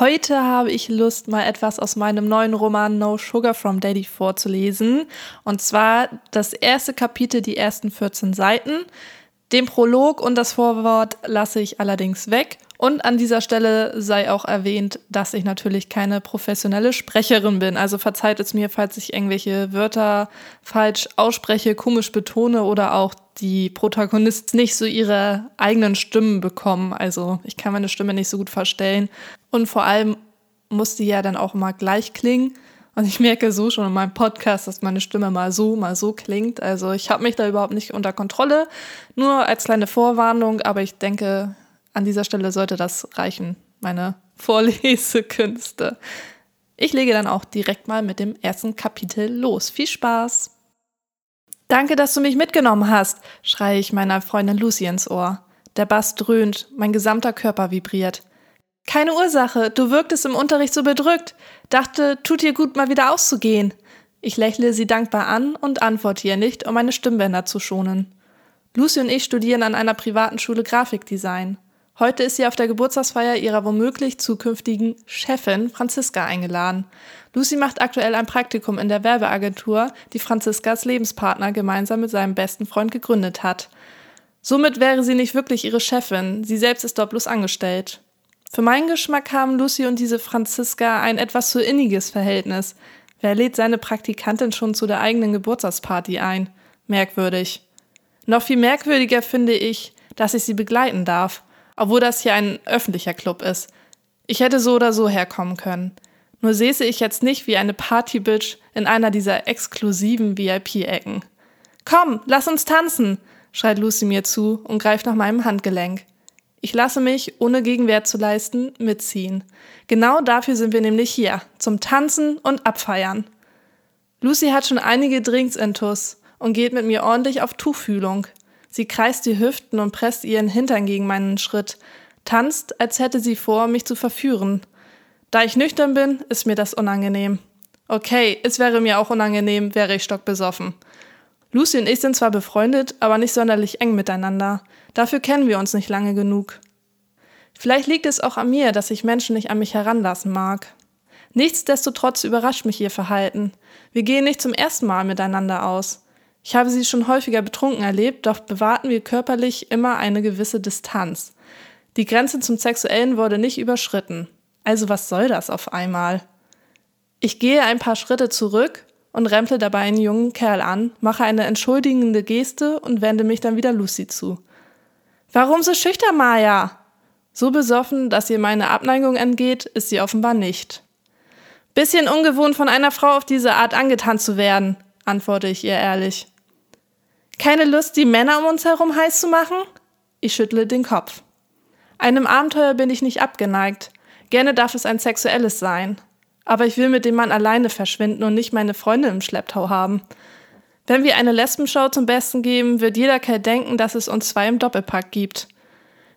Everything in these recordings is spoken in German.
Heute habe ich Lust, mal etwas aus meinem neuen Roman No Sugar from Daddy vorzulesen. Und zwar das erste Kapitel, die ersten 14 Seiten. Den Prolog und das Vorwort lasse ich allerdings weg. Und an dieser Stelle sei auch erwähnt, dass ich natürlich keine professionelle Sprecherin bin. Also verzeiht es mir, falls ich irgendwelche Wörter falsch ausspreche, komisch betone oder auch die Protagonisten nicht so ihre eigenen Stimmen bekommen. Also ich kann meine Stimme nicht so gut verstellen. Und vor allem muss die ja dann auch mal gleich klingen. Und ich merke so schon in meinem Podcast, dass meine Stimme mal so, mal so klingt. Also ich habe mich da überhaupt nicht unter Kontrolle. Nur als kleine Vorwarnung, aber ich denke, an dieser Stelle sollte das reichen, meine Vorlesekünste. Ich lege dann auch direkt mal mit dem ersten Kapitel los. Viel Spaß! Danke, dass du mich mitgenommen hast, schreie ich meiner Freundin Lucy ins Ohr. Der Bass dröhnt, mein gesamter Körper vibriert. Keine Ursache, du wirktest im Unterricht so bedrückt. Dachte, tut dir gut, mal wieder auszugehen. Ich lächle sie dankbar an und antworte ihr nicht, um meine Stimmbänder zu schonen. Lucy und ich studieren an einer privaten Schule Grafikdesign. Heute ist sie auf der Geburtstagsfeier ihrer womöglich zukünftigen Chefin Franziska eingeladen. Lucy macht aktuell ein Praktikum in der Werbeagentur, die Franziskas Lebenspartner gemeinsam mit seinem besten Freund gegründet hat. Somit wäre sie nicht wirklich ihre Chefin, sie selbst ist dort bloß angestellt. Für meinen Geschmack haben Lucy und diese Franziska ein etwas zu inniges Verhältnis. Wer lädt seine Praktikantin schon zu der eigenen Geburtstagsparty ein? Merkwürdig. Noch viel merkwürdiger finde ich, dass ich sie begleiten darf, obwohl das hier ein öffentlicher Club ist. Ich hätte so oder so herkommen können. Nur säße ich jetzt nicht wie eine Partybitch in einer dieser exklusiven VIP-Ecken. Komm, lass uns tanzen, schreit Lucy mir zu und greift nach meinem Handgelenk. Ich lasse mich, ohne Gegenwehr zu leisten, mitziehen. Genau dafür sind wir nämlich hier, zum Tanzen und Abfeiern. Lucy hat schon einige Drinks intus und geht mit mir ordentlich auf Tuchfühlung. Sie kreist die Hüften und presst ihren Hintern gegen meinen Schritt, tanzt, als hätte sie vor, mich zu verführen. Da ich nüchtern bin, ist mir das unangenehm. Okay, es wäre mir auch unangenehm, wäre ich stockbesoffen. Lucy und ich sind zwar befreundet, aber nicht sonderlich eng miteinander. Dafür kennen wir uns nicht lange genug. Vielleicht liegt es auch an mir, dass ich Menschen nicht an mich heranlassen mag. Nichtsdestotrotz überrascht mich ihr Verhalten. Wir gehen nicht zum ersten Mal miteinander aus. Ich habe sie schon häufiger betrunken erlebt, doch bewahrten wir körperlich immer eine gewisse Distanz. Die Grenze zum Sexuellen wurde nicht überschritten. Also was soll das auf einmal? Ich gehe ein paar Schritte zurück und remple dabei einen jungen Kerl an, mache eine entschuldigende Geste und wende mich dann wieder Lucy zu. Warum so schüchtern, Maya? So besoffen, dass ihr meine Abneigung entgeht, ist sie offenbar nicht. Bisschen ungewohnt von einer Frau auf diese Art angetan zu werden, antworte ich ihr ehrlich. Keine Lust, die Männer um uns herum heiß zu machen? Ich schüttle den Kopf. Einem Abenteuer bin ich nicht abgeneigt. Gerne darf es ein sexuelles sein. Aber ich will mit dem Mann alleine verschwinden und nicht meine Freundin im Schlepptau haben. Wenn wir eine Lesbenschau zum Besten geben, wird jeder Kerl denken, dass es uns zwei im Doppelpack gibt.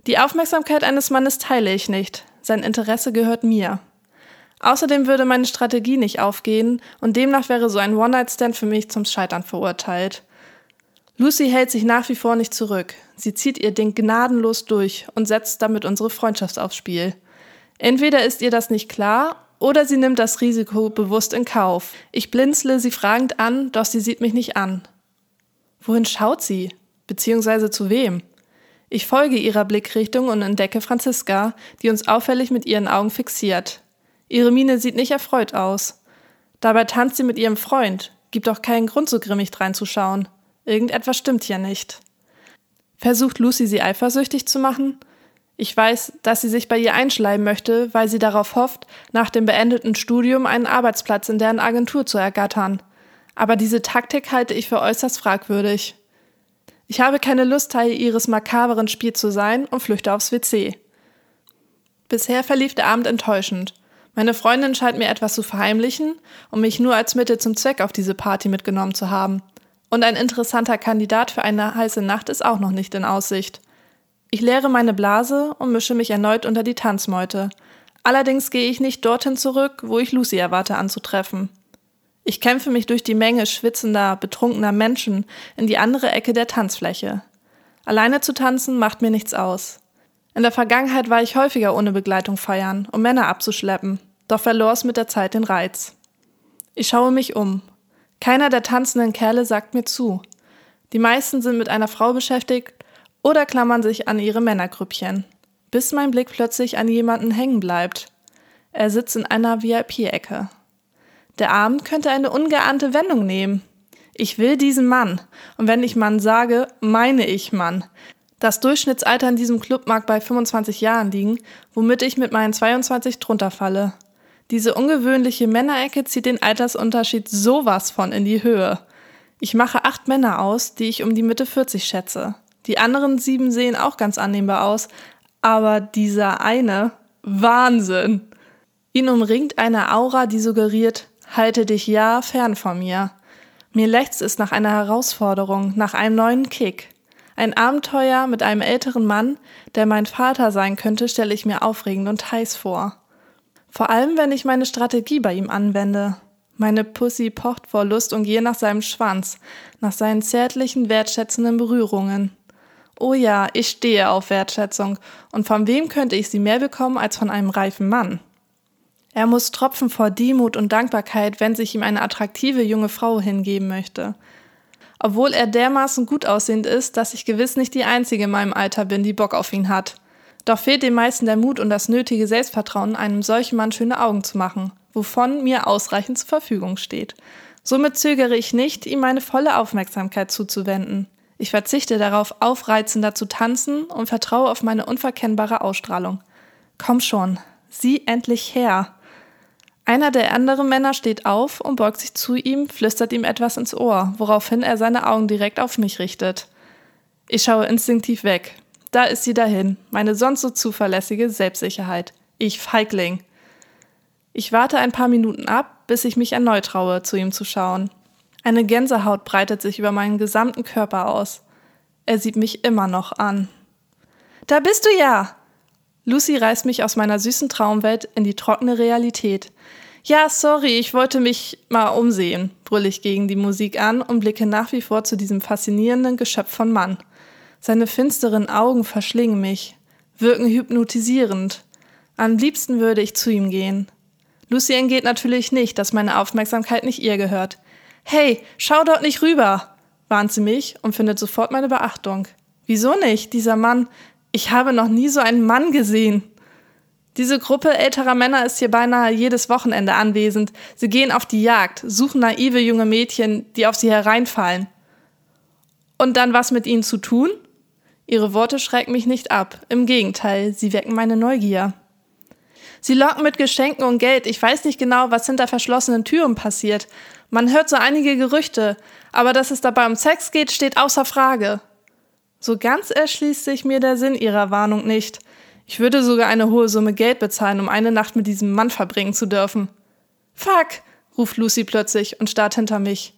Die Aufmerksamkeit eines Mannes teile ich nicht. Sein Interesse gehört mir. Außerdem würde meine Strategie nicht aufgehen und demnach wäre so ein One-Night-Stand für mich zum Scheitern verurteilt. Lucy hält sich nach wie vor nicht zurück. Sie zieht ihr Ding gnadenlos durch und setzt damit unsere Freundschaft aufs Spiel. Entweder ist ihr das nicht klar oder sie nimmt das Risiko bewusst in Kauf. Ich blinzle sie fragend an, doch sie sieht mich nicht an. Wohin schaut sie? Beziehungsweise zu wem? Ich folge ihrer Blickrichtung und entdecke Franziska, die uns auffällig mit ihren Augen fixiert. Ihre Miene sieht nicht erfreut aus. Dabei tanzt sie mit ihrem Freund. Gibt auch keinen Grund, so grimmig dreinzuschauen. Irgendetwas stimmt hier nicht. Versucht Lucy sie eifersüchtig zu machen? Ich weiß, dass sie sich bei ihr einschleimen möchte, weil sie darauf hofft, nach dem beendeten Studium einen Arbeitsplatz in deren Agentur zu ergattern. Aber diese Taktik halte ich für äußerst fragwürdig. Ich habe keine Lust, Teil ihres makaberen Spiels zu sein und flüchte aufs WC. Bisher verlief der Abend enttäuschend. Meine Freundin scheint mir etwas zu verheimlichen, um mich nur als Mittel zum Zweck auf diese Party mitgenommen zu haben. Und ein interessanter Kandidat für eine heiße Nacht ist auch noch nicht in Aussicht. Ich leere meine Blase und mische mich erneut unter die Tanzmeute. Allerdings gehe ich nicht dorthin zurück, wo ich Lucy erwarte anzutreffen. Ich kämpfe mich durch die Menge schwitzender, betrunkener Menschen in die andere Ecke der Tanzfläche. Alleine zu tanzen macht mir nichts aus. In der Vergangenheit war ich häufiger ohne Begleitung feiern, um Männer abzuschleppen, doch verlor es mit der Zeit den Reiz. Ich schaue mich um. Keiner der tanzenden Kerle sagt mir zu. Die meisten sind mit einer Frau beschäftigt oder klammern sich an ihre Männergrüppchen, bis mein Blick plötzlich an jemanden hängen bleibt. Er sitzt in einer VIP-Ecke. Der Abend könnte eine ungeahnte Wendung nehmen. Ich will diesen Mann. Und wenn ich Mann sage, meine ich Mann. Das Durchschnittsalter in diesem Club mag bei 25 Jahren liegen, womit ich mit meinen 22 drunter falle. Diese ungewöhnliche Männerecke zieht den Altersunterschied sowas von in die Höhe. Ich mache acht Männer aus, die ich um die Mitte 40 schätze. Die anderen sieben sehen auch ganz annehmbar aus, aber dieser eine, Wahnsinn! Ihn umringt eine Aura, die suggeriert, halte dich ja fern von mir. Mir lechzt es nach einer Herausforderung, nach einem neuen Kick. Ein Abenteuer mit einem älteren Mann, der mein Vater sein könnte, stelle ich mir aufregend und heiß vor. Vor allem, wenn ich meine Strategie bei ihm anwende. Meine Pussy pocht vor Lust und gehe nach seinem Schwanz, nach seinen zärtlichen, wertschätzenden Berührungen. Oh ja, ich stehe auf Wertschätzung, und von wem könnte ich sie mehr bekommen als von einem reifen Mann? Er muss tropfen vor Demut und Dankbarkeit, wenn sich ihm eine attraktive junge Frau hingeben möchte. Obwohl er dermaßen gut aussehend ist, dass ich gewiss nicht die Einzige in meinem Alter bin, die Bock auf ihn hat. Doch fehlt den meisten der Mut und das nötige Selbstvertrauen, einem solchen Mann schöne Augen zu machen, wovon mir ausreichend zur Verfügung steht. Somit zögere ich nicht, ihm meine volle Aufmerksamkeit zuzuwenden. Ich verzichte darauf, aufreizender zu tanzen und vertraue auf meine unverkennbare Ausstrahlung. Komm schon, sieh endlich her. Einer der anderen Männer steht auf und beugt sich zu ihm, flüstert ihm etwas ins Ohr, woraufhin er seine Augen direkt auf mich richtet. Ich schaue instinktiv weg. Da ist sie dahin, meine sonst so zuverlässige Selbstsicherheit. Ich Feigling. Ich warte ein paar Minuten ab, bis ich mich erneut traue, zu ihm zu schauen. Eine Gänsehaut breitet sich über meinen gesamten Körper aus. Er sieht mich immer noch an. Da bist du ja! Lucy reißt mich aus meiner süßen Traumwelt in die trockene Realität. Ja, sorry, ich wollte mich mal umsehen, brülle ich gegen die Musik an und blicke nach wie vor zu diesem faszinierenden Geschöpf von Mann. Seine finsteren Augen verschlingen mich, wirken hypnotisierend. Am liebsten würde ich zu ihm gehen. Lucy entgeht natürlich nicht, dass meine Aufmerksamkeit nicht ihr gehört. Hey, schau dort nicht rüber! warnt sie mich und findet sofort meine Beachtung. Wieso nicht? Dieser Mann, ich habe noch nie so einen Mann gesehen. Diese Gruppe älterer Männer ist hier beinahe jedes Wochenende anwesend. Sie gehen auf die Jagd, suchen naive junge Mädchen, die auf sie hereinfallen. Und dann was mit ihnen zu tun? Ihre Worte schrecken mich nicht ab. Im Gegenteil, sie wecken meine Neugier. Sie locken mit Geschenken und Geld. Ich weiß nicht genau, was hinter verschlossenen Türen passiert. Man hört so einige Gerüchte, aber dass es dabei um Sex geht, steht außer Frage. So ganz erschließt sich mir der Sinn ihrer Warnung nicht. Ich würde sogar eine hohe Summe Geld bezahlen, um eine Nacht mit diesem Mann verbringen zu dürfen. Fuck, ruft Lucy plötzlich und starrt hinter mich.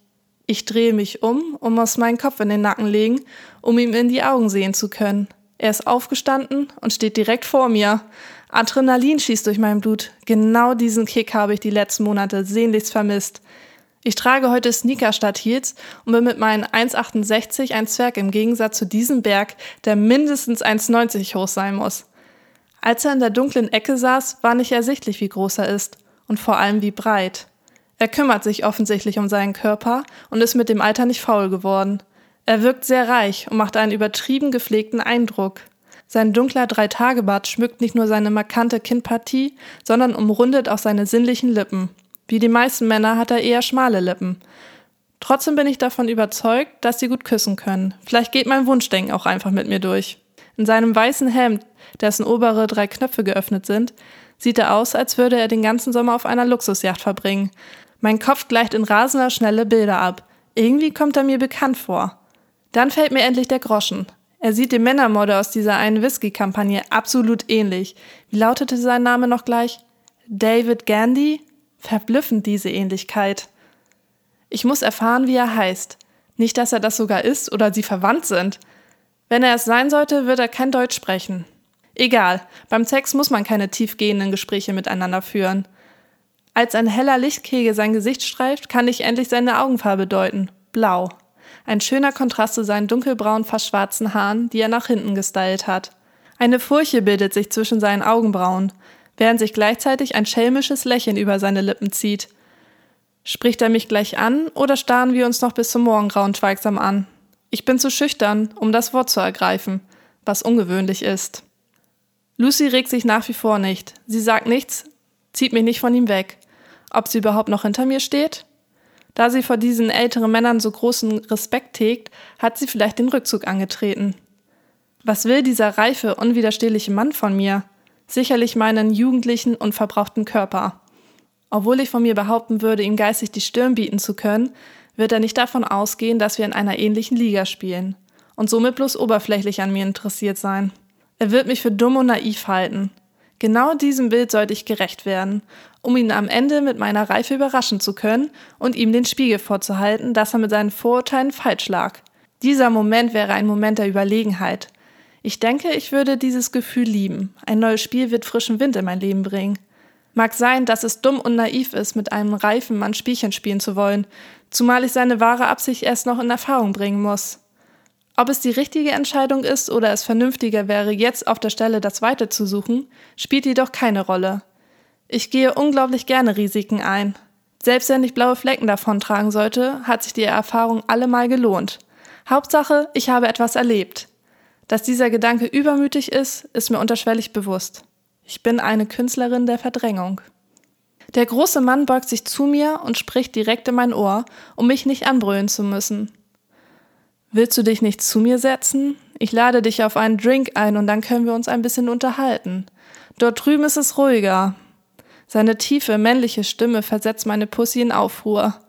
Ich drehe mich um und muss meinen Kopf in den Nacken legen, um ihm in die Augen sehen zu können. Er ist aufgestanden und steht direkt vor mir. Adrenalin schießt durch mein Blut. Genau diesen Kick habe ich die letzten Monate sehnlichst vermisst. Ich trage heute Sneaker statt Heels und bin mit meinen 1,68 ein Zwerg im Gegensatz zu diesem Berg, der mindestens 1,90 hoch sein muss. Als er in der dunklen Ecke saß, war nicht ersichtlich, wie groß er ist und vor allem wie breit. Er kümmert sich offensichtlich um seinen Körper und ist mit dem Alter nicht faul geworden. Er wirkt sehr reich und macht einen übertrieben gepflegten Eindruck. Sein dunkler Dreitagebart schmückt nicht nur seine markante Kinnpartie, sondern umrundet auch seine sinnlichen Lippen. Wie die meisten Männer hat er eher schmale Lippen. Trotzdem bin ich davon überzeugt, dass sie gut küssen können. Vielleicht geht mein Wunschdenken auch einfach mit mir durch. In seinem weißen Hemd, dessen obere drei Knöpfe geöffnet sind, sieht er aus, als würde er den ganzen Sommer auf einer Luxusjacht verbringen. Mein Kopf gleicht in rasender Schnelle Bilder ab. Irgendwie kommt er mir bekannt vor. Dann fällt mir endlich der Groschen. Er sieht dem Männermodel aus dieser einen Whisky-Kampagne absolut ähnlich. Wie lautete sein Name noch gleich? David Gandy? Verblüffend diese Ähnlichkeit. Ich muss erfahren, wie er heißt. Nicht, dass er das sogar ist oder sie verwandt sind. Wenn er es sein sollte, wird er kein Deutsch sprechen. Egal, beim Sex muss man keine tiefgehenden Gespräche miteinander führen. Als ein heller Lichtkegel sein Gesicht streift, kann ich endlich seine Augenfarbe deuten. Blau. Ein schöner Kontrast zu seinen dunkelbraunen, fast schwarzen Haaren, die er nach hinten gestylt hat. Eine Furche bildet sich zwischen seinen Augenbrauen, während sich gleichzeitig ein schelmisches Lächeln über seine Lippen zieht. Spricht er mich gleich an oder starren wir uns noch bis zum Morgengrauen schweigsam an? Ich bin zu schüchtern, um das Wort zu ergreifen, was ungewöhnlich ist. Lucy regt sich nach wie vor nicht. Sie sagt nichts, zieht mich nicht von ihm weg. Ob sie überhaupt noch hinter mir steht? Da sie vor diesen älteren Männern so großen Respekt hegt, hat sie vielleicht den Rückzug angetreten. Was will dieser reife, unwiderstehliche Mann von mir? Sicherlich meinen jugendlichen und verbrauchten Körper. Obwohl ich von mir behaupten würde, ihm geistig die Stirn bieten zu können, wird er nicht davon ausgehen, dass wir in einer ähnlichen Liga spielen und somit bloß oberflächlich an mir interessiert sein. Er wird mich für dumm und naiv halten. Genau diesem Bild sollte ich gerecht werden, um ihn am Ende mit meiner Reife überraschen zu können und ihm den Spiegel vorzuhalten, dass er mit seinen Vorurteilen falsch lag. Dieser Moment wäre ein Moment der Überlegenheit. Ich denke, ich würde dieses Gefühl lieben. Ein neues Spiel wird frischen Wind in mein Leben bringen. Mag sein, dass es dumm und naiv ist, mit einem reifen Mann Spielchen spielen zu wollen, zumal ich seine wahre Absicht erst noch in Erfahrung bringen muss. Ob es die richtige Entscheidung ist oder es vernünftiger wäre, jetzt auf der Stelle das Weite zu suchen, spielt jedoch keine Rolle. Ich gehe unglaublich gerne Risiken ein. Selbst wenn ich blaue Flecken davontragen sollte, hat sich die Erfahrung allemal gelohnt. Hauptsache, ich habe etwas erlebt. Dass dieser Gedanke übermütig ist, ist mir unterschwellig bewusst. Ich bin eine Künstlerin der Verdrängung. Der große Mann beugt sich zu mir und spricht direkt in mein Ohr, um mich nicht anbrüllen zu müssen. Willst du dich nicht zu mir setzen? Ich lade dich auf einen Drink ein und dann können wir uns ein bisschen unterhalten. Dort drüben ist es ruhiger. Seine tiefe, männliche Stimme versetzt meine Pussy in Aufruhr.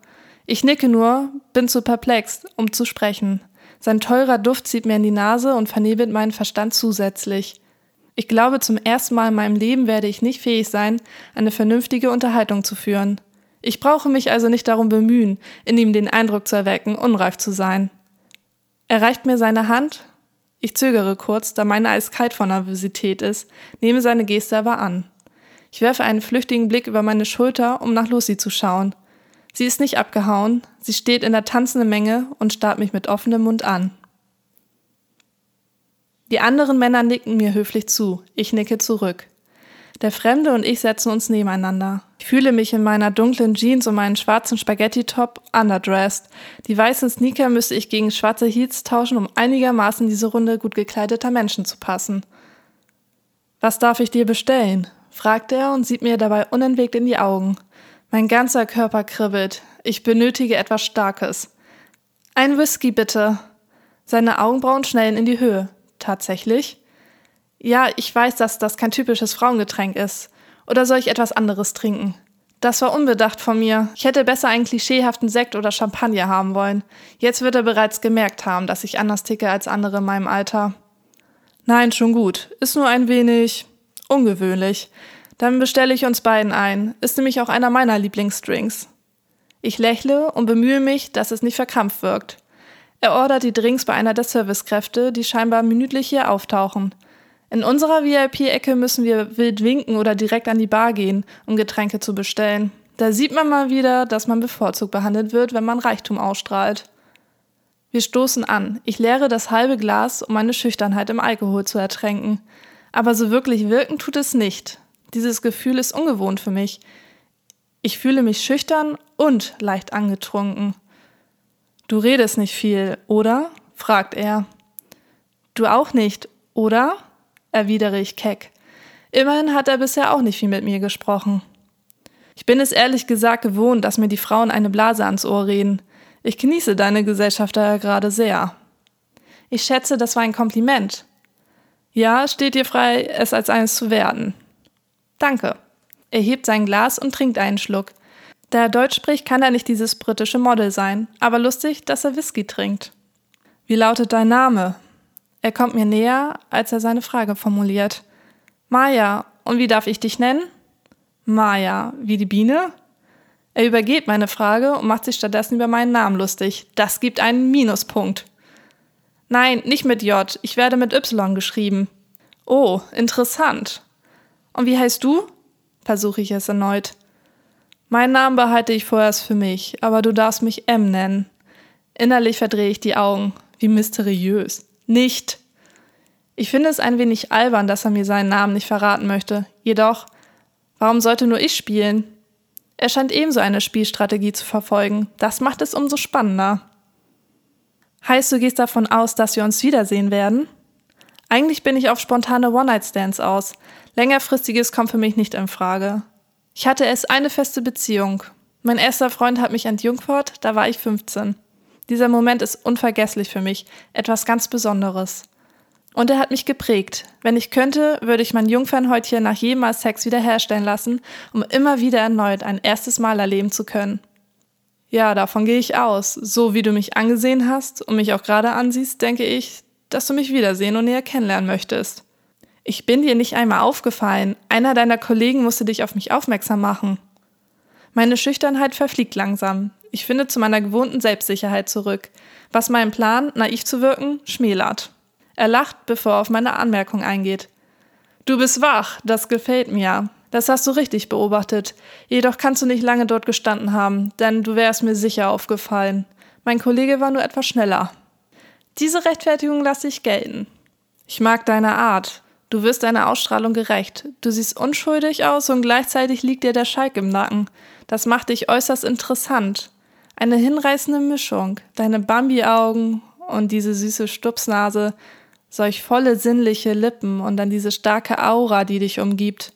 Ich nicke nur, bin zu perplex, um zu sprechen. Sein teurer Duft zieht mir in die Nase und vernebelt meinen Verstand zusätzlich. Ich glaube, zum ersten Mal in meinem Leben werde ich nicht fähig sein, eine vernünftige Unterhaltung zu führen. Ich brauche mich also nicht darum bemühen, in ihm den Eindruck zu erwecken, unreif zu sein. Er reicht mir seine Hand. Ich zögere kurz, da meine eiskalt von Nervosität ist, nehme seine Geste aber an. Ich werfe einen flüchtigen Blick über meine Schulter, um nach Lucy zu schauen. Sie ist nicht abgehauen, sie steht in der tanzenden Menge und starrt mich mit offenem Mund an. Die anderen Männer nicken mir höflich zu, ich nicke zurück. Der Fremde und ich setzen uns nebeneinander. Ich fühle mich in meiner dunklen Jeans und meinen schwarzen Spaghetti-Top underdressed. Die weißen Sneaker müsste ich gegen schwarze Heats tauschen, um einigermaßen diese Runde gut gekleideter Menschen zu passen. Was darf ich dir bestellen? fragt er und sieht mir dabei unentwegt in die Augen. Mein ganzer Körper kribbelt. Ich benötige etwas Starkes. Ein Whisky bitte. Seine Augenbrauen schnellen in die Höhe. Tatsächlich? Ja, ich weiß, dass das kein typisches Frauengetränk ist. Oder soll ich etwas anderes trinken? Das war unbedacht von mir. Ich hätte besser einen klischeehaften Sekt oder Champagner haben wollen. Jetzt wird er bereits gemerkt haben, dass ich anders ticke als andere in meinem Alter. Nein, schon gut. Ist nur ein wenig ungewöhnlich. Dann bestelle ich uns beiden ein. Ist nämlich auch einer meiner Lieblingsdrinks. Ich lächle und bemühe mich, dass es nicht verkrampft wirkt. Er ordert die Drinks bei einer der Servicekräfte, die scheinbar minütlich hier auftauchen. In unserer VIP-Ecke müssen wir wild winken oder direkt an die Bar gehen, um Getränke zu bestellen. Da sieht man mal wieder, dass man bevorzugt behandelt wird, wenn man Reichtum ausstrahlt. Wir stoßen an. Ich leere das halbe Glas, um meine Schüchternheit im Alkohol zu ertränken. Aber so wirklich wirken tut es nicht. Dieses Gefühl ist ungewohnt für mich. Ich fühle mich schüchtern und leicht angetrunken. Du redest nicht viel, oder? fragt er. Du auch nicht, oder? erwidere ich keck. Immerhin hat er bisher auch nicht viel mit mir gesprochen. Ich bin es ehrlich gesagt gewohnt, dass mir die Frauen eine Blase ans Ohr reden. Ich genieße deine Gesellschaft daher gerade sehr. Ich schätze, das war ein Kompliment. Ja, steht dir frei, es als eines zu werden. Danke. Er hebt sein Glas und trinkt einen Schluck. Da er Deutsch spricht, kann er nicht dieses britische Model sein, aber lustig, dass er Whisky trinkt. Wie lautet dein Name? Er kommt mir näher, als er seine Frage formuliert. Maja, und wie darf ich dich nennen? Maja, wie die Biene? Er übergeht meine Frage und macht sich stattdessen über meinen Namen lustig. Das gibt einen Minuspunkt. Nein, nicht mit J, ich werde mit Y geschrieben. Oh, interessant. Und wie heißt du? versuche ich es erneut. Meinen Namen behalte ich vorerst für mich, aber du darfst mich M nennen. Innerlich verdrehe ich die Augen. Wie mysteriös. Nicht. Ich finde es ein wenig albern, dass er mir seinen Namen nicht verraten möchte. Jedoch, warum sollte nur ich spielen? Er scheint ebenso eine Spielstrategie zu verfolgen. Das macht es umso spannender. Heißt, du gehst davon aus, dass wir uns wiedersehen werden? Eigentlich bin ich auf spontane One-Night-Stands aus. Längerfristiges kommt für mich nicht in Frage. Ich hatte erst eine feste Beziehung. Mein erster Freund hat mich entjungfert, da war ich 15. Dieser Moment ist unvergesslich für mich, etwas ganz Besonderes. Und er hat mich geprägt. Wenn ich könnte, würde ich mein Jungfernhäutchen nach jedem Mal Sex wiederherstellen lassen, um immer wieder erneut ein erstes Mal erleben zu können. Ja, davon gehe ich aus. So wie du mich angesehen hast und mich auch gerade ansiehst, denke ich, dass du mich wiedersehen und näher kennenlernen möchtest. Ich bin dir nicht einmal aufgefallen. Einer deiner Kollegen musste dich auf mich aufmerksam machen. Meine Schüchternheit verfliegt langsam. Ich finde zu meiner gewohnten Selbstsicherheit zurück, was meinen Plan, naiv zu wirken, schmälert. Er lacht, bevor er auf meine Anmerkung eingeht. Du bist wach, das gefällt mir. Das hast du richtig beobachtet. Jedoch kannst du nicht lange dort gestanden haben, denn du wärst mir sicher aufgefallen. Mein Kollege war nur etwas schneller. Diese Rechtfertigung lasse ich gelten. Ich mag deine Art. Du wirst deiner Ausstrahlung gerecht. Du siehst unschuldig aus und gleichzeitig liegt dir der Schalk im Nacken. Das macht dich äußerst interessant. Eine hinreißende Mischung. Deine Bambi-Augen und diese süße Stupsnase solch volle sinnliche Lippen und dann diese starke Aura, die dich umgibt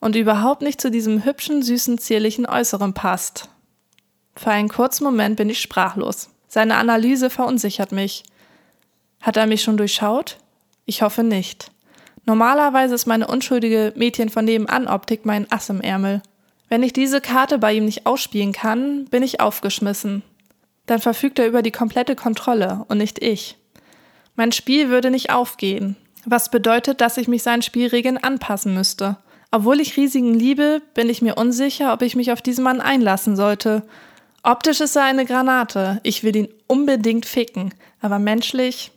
und überhaupt nicht zu diesem hübschen, süßen, zierlichen Äußeren passt. Für einen kurzen Moment bin ich sprachlos. Seine Analyse verunsichert mich. Hat er mich schon durchschaut? Ich hoffe nicht. Normalerweise ist meine unschuldige Mädchen von nebenan Optik mein Ass im Ärmel. Wenn ich diese Karte bei ihm nicht ausspielen kann, bin ich aufgeschmissen. Dann verfügt er über die komplette Kontrolle und nicht ich. Mein Spiel würde nicht aufgehen, was bedeutet, dass ich mich seinen Spielregeln anpassen müsste. Obwohl ich Riesigen liebe, bin ich mir unsicher, ob ich mich auf diesen Mann einlassen sollte. Optisch ist er eine Granate. Ich will ihn unbedingt ficken. Aber menschlich?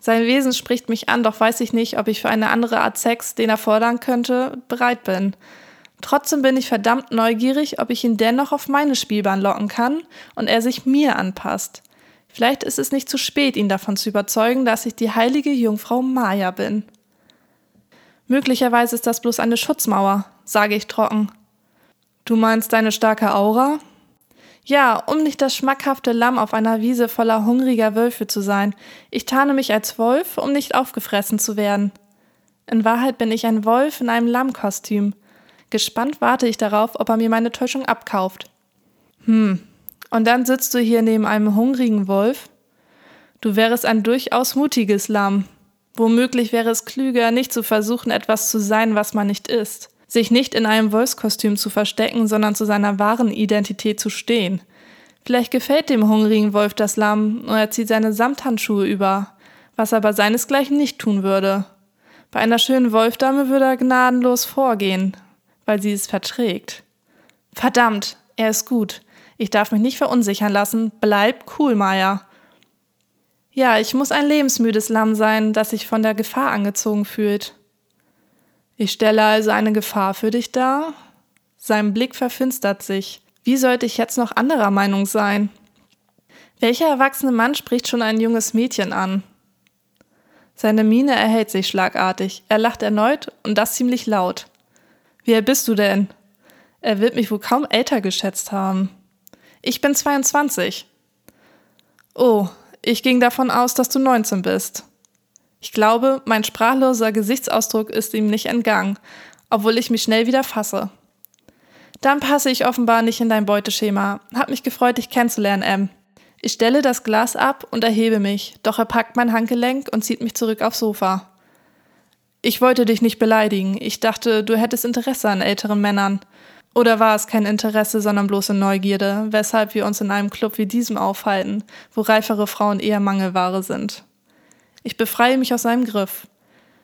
Sein Wesen spricht mich an, doch weiß ich nicht, ob ich für eine andere Art Sex, den er fordern könnte, bereit bin. Trotzdem bin ich verdammt neugierig, ob ich ihn dennoch auf meine Spielbahn locken kann und er sich mir anpasst. Vielleicht ist es nicht zu spät, ihn davon zu überzeugen, dass ich die heilige Jungfrau Maya bin. Möglicherweise ist das bloß eine Schutzmauer, sage ich trocken. Du meinst deine starke Aura? Ja, um nicht das schmackhafte Lamm auf einer Wiese voller hungriger Wölfe zu sein. Ich tarne mich als Wolf, um nicht aufgefressen zu werden. In Wahrheit bin ich ein Wolf in einem Lammkostüm. Gespannt warte ich darauf, ob er mir meine Täuschung abkauft. Hm, und dann sitzt du hier neben einem hungrigen Wolf? Du wärest ein durchaus mutiges Lamm. Womöglich wäre es klüger, nicht zu versuchen, etwas zu sein, was man nicht ist. Sich nicht in einem Wolfskostüm zu verstecken, sondern zu seiner wahren Identität zu stehen. Vielleicht gefällt dem hungrigen Wolf das Lamm und er zieht seine Samthandschuhe über, was er bei seinesgleichen nicht tun würde. Bei einer schönen Wolfdame würde er gnadenlos vorgehen, weil sie es verträgt. Verdammt, er ist gut. Ich darf mich nicht verunsichern lassen. Bleib cool, Maya. Ja, ich muss ein lebensmüdes Lamm sein, das sich von der Gefahr angezogen fühlt. Ich stelle also eine Gefahr für dich dar? Sein Blick verfinstert sich. Wie sollte ich jetzt noch anderer Meinung sein? Welcher erwachsene Mann spricht schon ein junges Mädchen an? Seine Miene erhält sich schlagartig. Er lacht erneut und das ziemlich laut. Wer bist du denn? Er wird mich wohl kaum älter geschätzt haben. Ich bin 22. Oh, ich ging davon aus, dass du 19 bist. Ich glaube, mein sprachloser Gesichtsausdruck ist ihm nicht entgangen, obwohl ich mich schnell wieder fasse. Dann passe ich offenbar nicht in dein Beuteschema. Hab mich gefreut, dich kennenzulernen, M. Ich stelle das Glas ab und erhebe mich, doch er packt mein Handgelenk und zieht mich zurück aufs Sofa. Ich wollte dich nicht beleidigen. Ich dachte, du hättest Interesse an älteren Männern. Oder war es kein Interesse, sondern bloße Neugierde, weshalb wir uns in einem Club wie diesem aufhalten, wo reifere Frauen eher Mangelware sind? Ich befreie mich aus seinem Griff.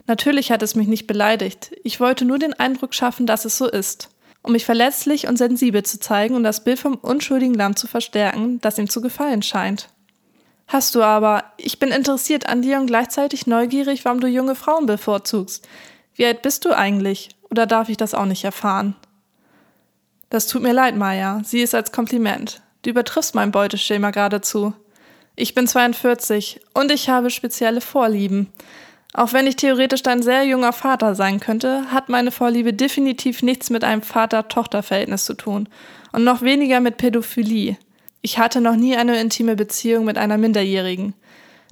Natürlich hat es mich nicht beleidigt. Ich wollte nur den Eindruck schaffen, dass es so ist, um mich verletzlich und sensibel zu zeigen und das Bild vom unschuldigen Lamm zu verstärken, das ihm zu gefallen scheint. Hast du aber, ich bin interessiert an dir und gleichzeitig neugierig, warum du junge Frauen bevorzugst. Wie alt bist du eigentlich? Oder darf ich das auch nicht erfahren? Das tut mir leid, Maya. Sieh es als Kompliment. Du übertriffst mein Beuteschema geradezu. Ich bin 42 und ich habe spezielle Vorlieben. Auch wenn ich theoretisch dein sehr junger Vater sein könnte, hat meine Vorliebe definitiv nichts mit einem Vater-Tochter-Verhältnis zu tun und noch weniger mit Pädophilie. Ich hatte noch nie eine intime Beziehung mit einer Minderjährigen.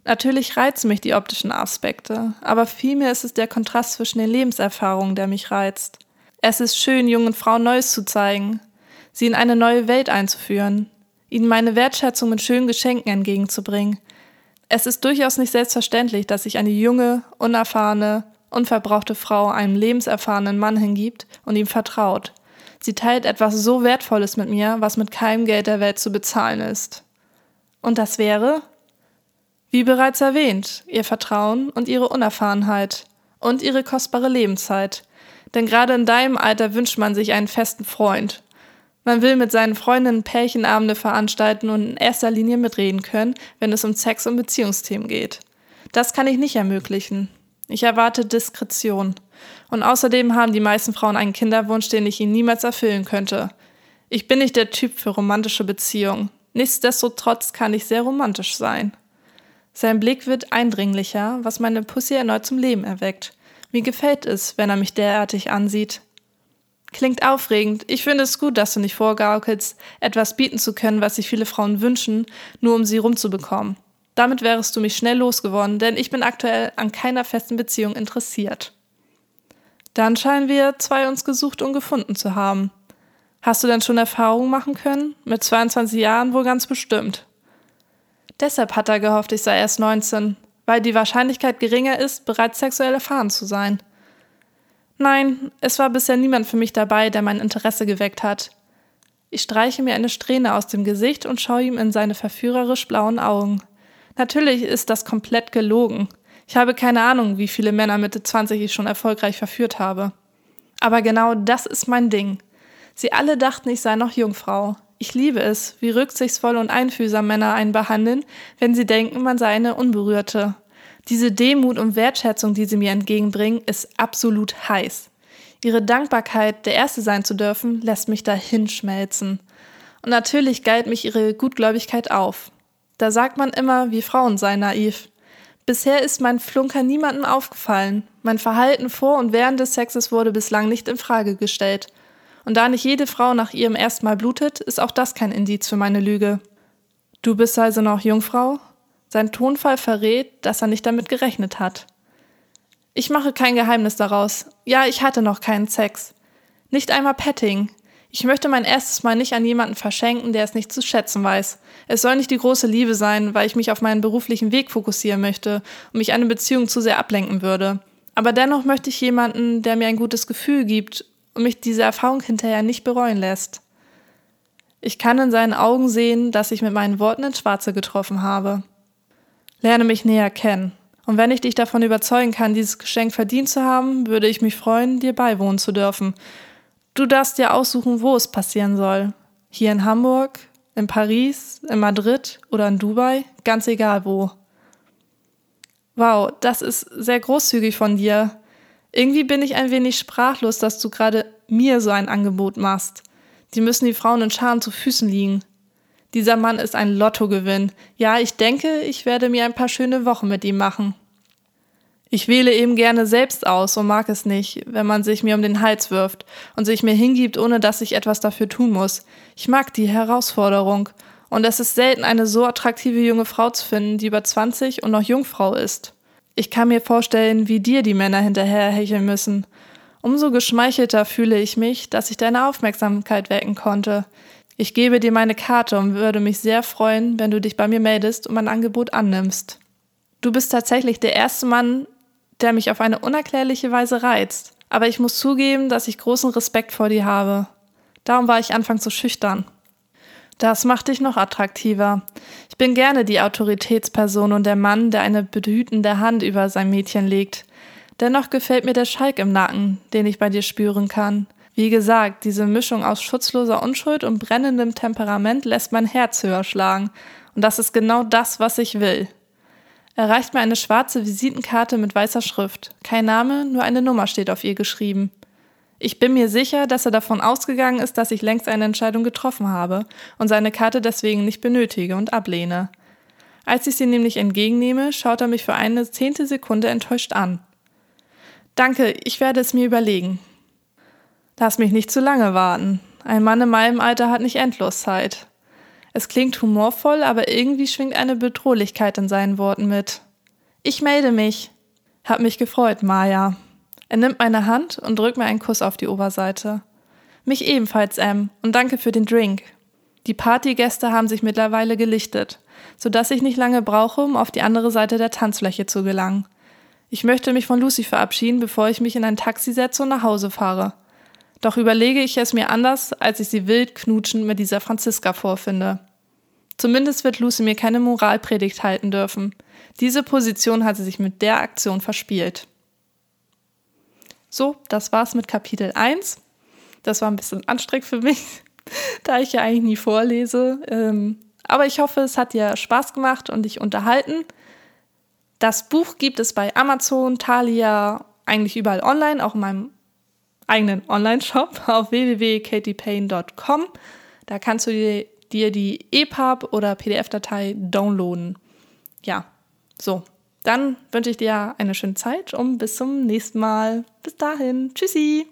Natürlich reizen mich die optischen Aspekte, aber vielmehr ist es der Kontrast zwischen den Lebenserfahrungen, der mich reizt. Es ist schön, jungen Frauen Neues zu zeigen, sie in eine neue Welt einzuführen, ihnen meine Wertschätzung mit schönen Geschenken entgegenzubringen – es ist durchaus nicht selbstverständlich, dass sich eine junge, unerfahrene, unverbrauchte Frau einem lebenserfahrenen Mann hingibt und ihm vertraut. Sie teilt etwas so Wertvolles mit mir, was mit keinem Geld der Welt zu bezahlen ist. Und das wäre? Wie bereits erwähnt, ihr Vertrauen und ihre Unerfahrenheit und ihre kostbare Lebenszeit. Denn gerade in deinem Alter wünscht man sich einen festen Freund, man will mit seinen Freundinnen Pärchenabende veranstalten und in erster Linie mitreden können, wenn es um Sex und Beziehungsthemen geht. Das kann ich nicht ermöglichen. Ich erwarte Diskretion. Und außerdem haben die meisten Frauen einen Kinderwunsch, den ich ihnen niemals erfüllen könnte. Ich bin nicht der Typ für romantische Beziehungen. Nichtsdestotrotz kann ich sehr romantisch sein. Sein Blick wird eindringlicher, was meine Pussy erneut zum Leben erweckt. Mir gefällt es, wenn er mich derartig ansieht. Klingt aufregend. Ich finde es gut, dass du nicht vorgaukelst, etwas bieten zu können, was sich viele Frauen wünschen, nur um sie rumzubekommen. Damit wärest du mich schnell losgeworden, denn ich bin aktuell an keiner festen Beziehung interessiert. Dann scheinen wir zwei uns gesucht und gefunden zu haben. Hast du denn schon Erfahrungen machen können? Mit 22 Jahren wohl ganz bestimmt. Deshalb hat er gehofft, ich sei erst 19, weil die Wahrscheinlichkeit geringer ist, bereits sexuell erfahren zu sein. Nein, es war bisher niemand für mich dabei, der mein Interesse geweckt hat. Ich streiche mir eine Strähne aus dem Gesicht und schaue ihm in seine verführerisch blauen Augen. Natürlich ist das komplett gelogen. Ich habe keine Ahnung, wie viele Männer Mitte 20 ich schon erfolgreich verführt habe. Aber genau das ist mein Ding. Sie alle dachten, ich sei noch Jungfrau. Ich liebe es, wie rücksichtsvoll und einfühlsam Männer einen behandeln, wenn sie denken, man sei eine Unberührte. Diese Demut und Wertschätzung, die sie mir entgegenbringen, ist absolut heiß. Ihre Dankbarkeit, der Erste sein zu dürfen, lässt mich dahin schmelzen. Und natürlich galt mich ihre Gutgläubigkeit auf. Da sagt man immer, wie Frauen seien naiv. Bisher ist mein Flunker niemandem aufgefallen. Mein Verhalten vor und während des Sexes wurde bislang nicht in Frage gestellt. Und da nicht jede Frau nach ihrem ersten Mal blutet, ist auch das kein Indiz für meine Lüge. Du bist also noch Jungfrau? Sein Tonfall verrät, dass er nicht damit gerechnet hat. Ich mache kein Geheimnis daraus. Ja, ich hatte noch keinen Sex. Nicht einmal Petting. Ich möchte mein erstes Mal nicht an jemanden verschenken, der es nicht zu schätzen weiß. Es soll nicht die große Liebe sein, weil ich mich auf meinen beruflichen Weg fokussieren möchte und mich eine Beziehung zu sehr ablenken würde. Aber dennoch möchte ich jemanden, der mir ein gutes Gefühl gibt und mich diese Erfahrung hinterher nicht bereuen lässt. Ich kann in seinen Augen sehen, dass ich mit meinen Worten ins Schwarze getroffen habe. Lerne mich näher kennen. Und wenn ich dich davon überzeugen kann, dieses Geschenk verdient zu haben, würde ich mich freuen, dir beiwohnen zu dürfen. Du darfst dir aussuchen, wo es passieren soll. Hier in Hamburg, in Paris, in Madrid oder in Dubai, ganz egal wo. Wow, das ist sehr großzügig von dir. Irgendwie bin ich ein wenig sprachlos, dass du gerade mir so ein Angebot machst. Die müssen die Frauen in Scharen zu Füßen liegen. Dieser Mann ist ein Lottogewinn. Ja, ich denke, ich werde mir ein paar schöne Wochen mit ihm machen. Ich wähle eben gerne selbst aus und mag es nicht, wenn man sich mir um den Hals wirft und sich mir hingibt, ohne dass ich etwas dafür tun muss. Ich mag die Herausforderung. Und es ist selten, eine so attraktive junge Frau zu finden, die über 20 und noch Jungfrau ist. Ich kann mir vorstellen, wie dir die Männer hinterherhecheln müssen. Umso geschmeichelter fühle ich mich, dass ich deine Aufmerksamkeit wecken konnte. Ich gebe dir meine Karte und würde mich sehr freuen, wenn du dich bei mir meldest und mein Angebot annimmst. Du bist tatsächlich der erste Mann, der mich auf eine unerklärliche Weise reizt, aber ich muss zugeben, dass ich großen Respekt vor dir habe. Darum war ich anfangs so schüchtern. Das macht dich noch attraktiver. Ich bin gerne die Autoritätsperson und der Mann, der eine behütende Hand über sein Mädchen legt. Dennoch gefällt mir der Schalk im Nacken, den ich bei dir spüren kann. Wie gesagt, diese Mischung aus schutzloser Unschuld und brennendem Temperament lässt mein Herz höher schlagen. Und das ist genau das, was ich will. Er reicht mir eine schwarze Visitenkarte mit weißer Schrift. Kein Name, nur eine Nummer steht auf ihr geschrieben. Ich bin mir sicher, dass er davon ausgegangen ist, dass ich längst eine Entscheidung getroffen habe und seine Karte deswegen nicht benötige und ablehne. Als ich sie nämlich entgegennehme, schaut er mich für eine zehnte Sekunde enttäuscht an. Danke, ich werde es mir überlegen. Lass mich nicht zu lange warten. Ein Mann in meinem Alter hat nicht endlos Zeit. Es klingt humorvoll, aber irgendwie schwingt eine Bedrohlichkeit in seinen Worten mit. Ich melde mich. Hab mich gefreut, Maya. Er nimmt meine Hand und drückt mir einen Kuss auf die Oberseite. Mich ebenfalls, Em, und danke für den Drink. Die Partygäste haben sich mittlerweile gelichtet, sodass ich nicht lange brauche, um auf die andere Seite der Tanzfläche zu gelangen. Ich möchte mich von Lucy verabschieden, bevor ich mich in ein Taxi setze und nach Hause fahre. Doch überlege ich es mir anders, als ich sie wild knutschend mit dieser Franziska vorfinde. Zumindest wird Lucy mir keine Moralpredigt halten dürfen. Diese Position hat sie sich mit der Aktion verspielt. So, das war's mit Kapitel 1. Das war ein bisschen anstrengend für mich, da ich ja eigentlich nie vorlese. Ähm, aber ich hoffe, es hat dir Spaß gemacht und dich unterhalten. Das Buch gibt es bei Amazon, Thalia, eigentlich überall online, auch in meinem eigenen Online-Shop auf www.katypayne.com. Da kannst du dir, dir die EPUB oder PDF-Datei downloaden. Ja, so. Dann wünsche ich dir eine schöne Zeit und bis zum nächsten Mal. Bis dahin. Tschüssi.